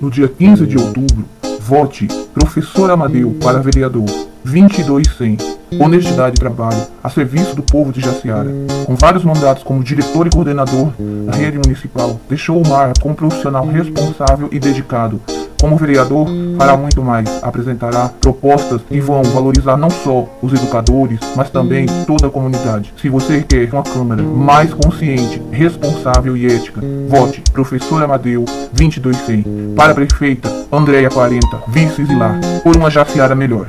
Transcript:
no dia 15 de outubro, vote Professor Amadeu para vereador 22100. Honestidade e trabalho a serviço do povo de Jaciara. Com vários mandatos como diretor e coordenador da rede municipal, deixou o mar como profissional responsável e dedicado. Como vereador, fará muito mais. Apresentará propostas que vão valorizar não só os educadores, mas também toda a comunidade. Se você quer uma Câmara mais consciente, responsável e ética, vote Professor Amadeu 2200. Para prefeita, Andréia 40, vice Zilar, por uma Jaciara melhor.